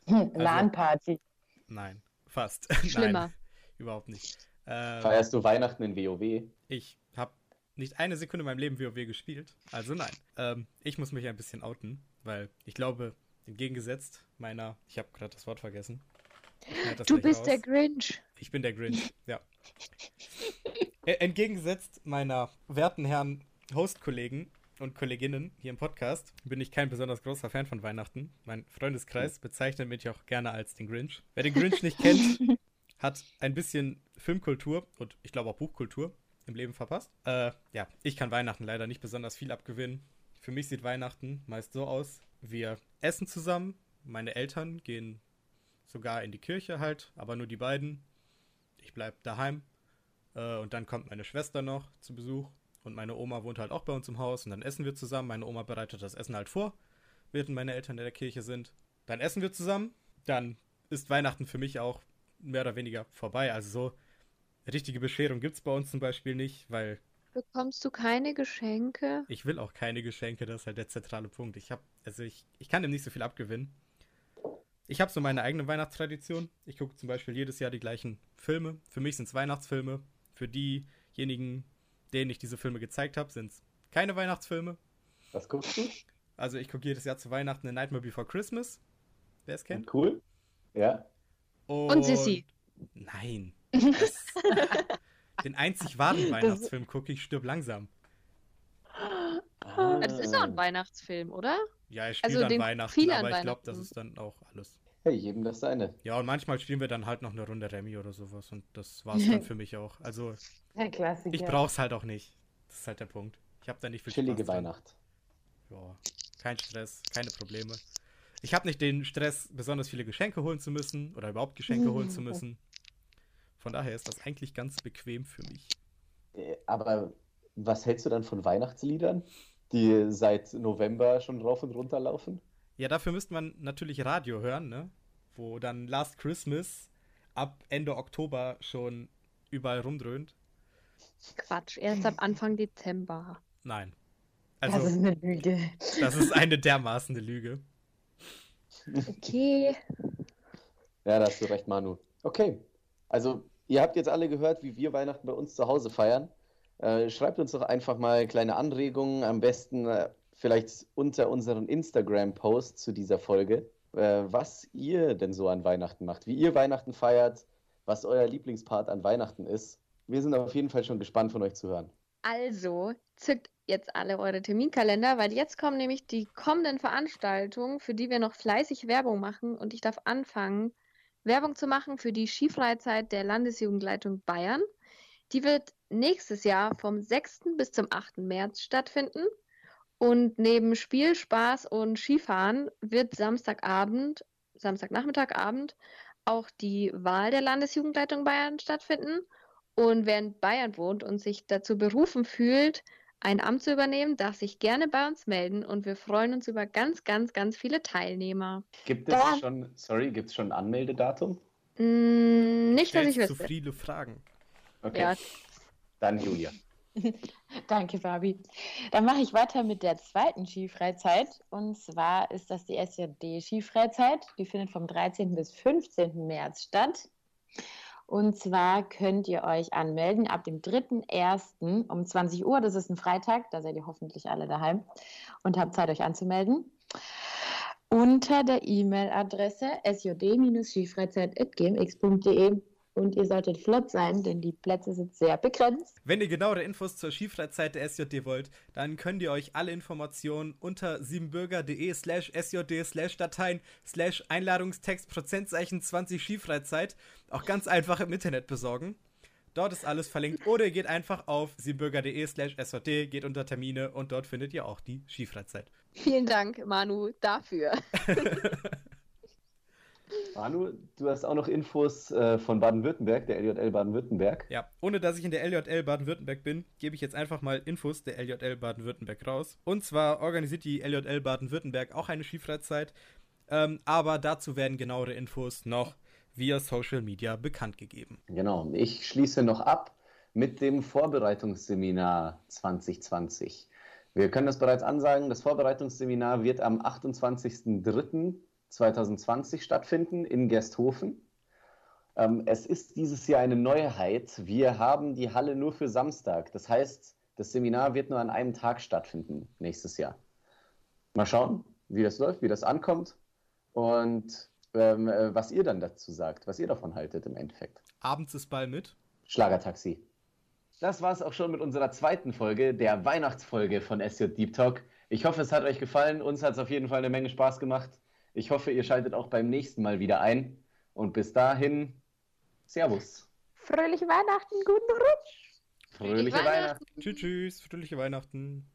Hm, LAN-Party. Nein, fast. Schlimmer. Nein, überhaupt nicht. Ähm, Feierst du Weihnachten in WoW? ich habe nicht eine Sekunde in meinem Leben WoW gespielt. Also nein. Ähm, ich muss mich ein bisschen outen, weil ich glaube, entgegengesetzt meiner, ich habe gerade das Wort vergessen. Du bist der raus. Grinch. Ich bin der Grinch, ja. Entgegengesetzt meiner werten Herren Host-Kollegen und Kolleginnen hier im Podcast bin ich kein besonders großer Fan von Weihnachten. Mein Freundeskreis bezeichnet mich auch gerne als den Grinch. Wer den Grinch nicht kennt, hat ein bisschen Filmkultur und ich glaube auch Buchkultur im Leben verpasst. Äh, ja, ich kann Weihnachten leider nicht besonders viel abgewinnen. Für mich sieht Weihnachten meist so aus, wir essen zusammen, meine Eltern gehen sogar in die Kirche halt, aber nur die beiden. Ich bleib daheim. Äh, und dann kommt meine Schwester noch zu Besuch. Und meine Oma wohnt halt auch bei uns im Haus. Und dann essen wir zusammen. Meine Oma bereitet das Essen halt vor, während meine Eltern in der Kirche sind. Dann essen wir zusammen. Dann ist Weihnachten für mich auch mehr oder weniger vorbei. Also so richtige Bescherung gibt's bei uns zum Beispiel nicht, weil Bekommst du keine Geschenke? ich will auch keine Geschenke. Das ist halt der zentrale Punkt. Ich hab, also ich, ich kann dem nicht so viel abgewinnen. Ich habe so meine eigene Weihnachtstradition. Ich gucke zum Beispiel jedes Jahr die gleichen Filme. Für mich sind es Weihnachtsfilme. Für diejenigen, denen ich diese Filme gezeigt habe, sind es keine Weihnachtsfilme. Was guckst du? Also ich gucke jedes Jahr zu Weihnachten A Nightmare Before Christmas. Wer es kennt. Cool. Ja. Und Sissi. Nein. Das, den einzig wahren Weihnachtsfilm gucke ich, stirb langsam. Ah. Das ist auch ein Weihnachtsfilm, oder? Ja, er spielt Also an Weihnachten, viele an aber ich glaube, das ist dann auch alles. Hey, jedem das seine. Ja, und manchmal spielen wir dann halt noch eine Runde Remy oder sowas und das war's dann für mich auch. Also Der Klassiker. ich brauch's halt auch nicht. Das ist halt der Punkt. Ich habe da nicht viel Chillige Spaß dran. Weihnacht. Ja, kein Stress, keine Probleme. Ich habe nicht den Stress, besonders viele Geschenke holen zu müssen oder überhaupt Geschenke holen zu müssen. Von daher ist das eigentlich ganz bequem für mich. Äh, Aber was hältst du dann von Weihnachtsliedern, die seit November schon rauf und runter laufen? Ja, dafür müsste man natürlich Radio hören, ne? Wo dann Last Christmas ab Ende Oktober schon überall rumdröhnt. Quatsch, erst ab Anfang Dezember. Nein. das ist Also, eine Lüge. das ist eine dermaßen eine Lüge. Okay. Ja, da hast du recht, Manu. Okay, also ihr habt jetzt alle gehört, wie wir Weihnachten bei uns zu Hause feiern. Äh, schreibt uns doch einfach mal kleine Anregungen, am besten äh, vielleicht unter unseren Instagram-Post zu dieser Folge, äh, was ihr denn so an Weihnachten macht, wie ihr Weihnachten feiert, was euer Lieblingspart an Weihnachten ist. Wir sind auf jeden Fall schon gespannt von euch zu hören. Also, zückt jetzt alle eure Terminkalender, weil jetzt kommen nämlich die kommenden Veranstaltungen, für die wir noch fleißig Werbung machen. Und ich darf anfangen, Werbung zu machen für die Skifreizeit der Landesjugendleitung Bayern. Die wird nächstes Jahr vom 6. bis zum 8. März stattfinden. Und neben Spiel, Spaß und Skifahren wird Samstagabend, Samstagnachmittagabend auch die Wahl der Landesjugendleitung Bayern stattfinden. Und wer in Bayern wohnt und sich dazu berufen fühlt, ein Amt zu übernehmen, darf sich gerne bei uns melden und wir freuen uns über ganz, ganz, ganz viele Teilnehmer. Gibt es Da- schon, sorry, gibt es schon ein Anmeldedatum? Mm, nicht, dass ich Stellst zu wüsste. viele Fragen. Okay, Ja, dann Julia. Danke, Fabi. Dann mache ich weiter mit der zweiten Skifreizeit. Und zwar ist das die SJD-Skifreizeit. Die findet vom 13. bis 15. März statt. Und zwar könnt ihr euch anmelden ab dem 3.1. um 20 Uhr. Das ist ein Freitag, da seid ihr hoffentlich alle daheim und habt Zeit, euch anzumelden. Unter der E-Mail-Adresse sjd-skifreizeit.gmx.de und ihr solltet flott sein, denn die Plätze sind sehr begrenzt. Wenn ihr genauere Infos zur Skifreizeit der SJD wollt, dann könnt ihr euch alle Informationen unter siebenbürger.de slash sjd slash Dateien slash Einladungstext Prozentzeichen 20 Skifreizeit auch ganz einfach im Internet besorgen. Dort ist alles verlinkt. Oder ihr geht einfach auf siebenbürger.de slash sjd, geht unter Termine und dort findet ihr auch die Skifreizeit. Vielen Dank, Manu, dafür. Manu, du hast auch noch Infos äh, von Baden-Württemberg, der LJL Baden-Württemberg. Ja, ohne dass ich in der LJL Baden-Württemberg bin, gebe ich jetzt einfach mal Infos der LJL Baden-Württemberg raus. Und zwar organisiert die LJL Baden-Württemberg auch eine Skifreizeit, ähm, aber dazu werden genauere Infos noch via Social Media bekannt gegeben. Genau, ich schließe noch ab mit dem Vorbereitungsseminar 2020. Wir können das bereits ansagen, das Vorbereitungsseminar wird am 28.03. 2020 stattfinden in Gersthofen. Ähm, es ist dieses Jahr eine Neuheit. Wir haben die Halle nur für Samstag. Das heißt, das Seminar wird nur an einem Tag stattfinden nächstes Jahr. Mal schauen, wie das läuft, wie das ankommt und ähm, äh, was ihr dann dazu sagt, was ihr davon haltet im Endeffekt. Abends ist Ball mit. Schlagertaxi. Das war es auch schon mit unserer zweiten Folge, der Weihnachtsfolge von SJ Deep Talk. Ich hoffe, es hat euch gefallen. Uns hat es auf jeden Fall eine Menge Spaß gemacht. Ich hoffe, ihr schaltet auch beim nächsten Mal wieder ein. Und bis dahin, Servus. Fröhliche Weihnachten, guten Rutsch. Fröhliche Weihnachten. Tschüss, tschüss, fröhliche Weihnachten.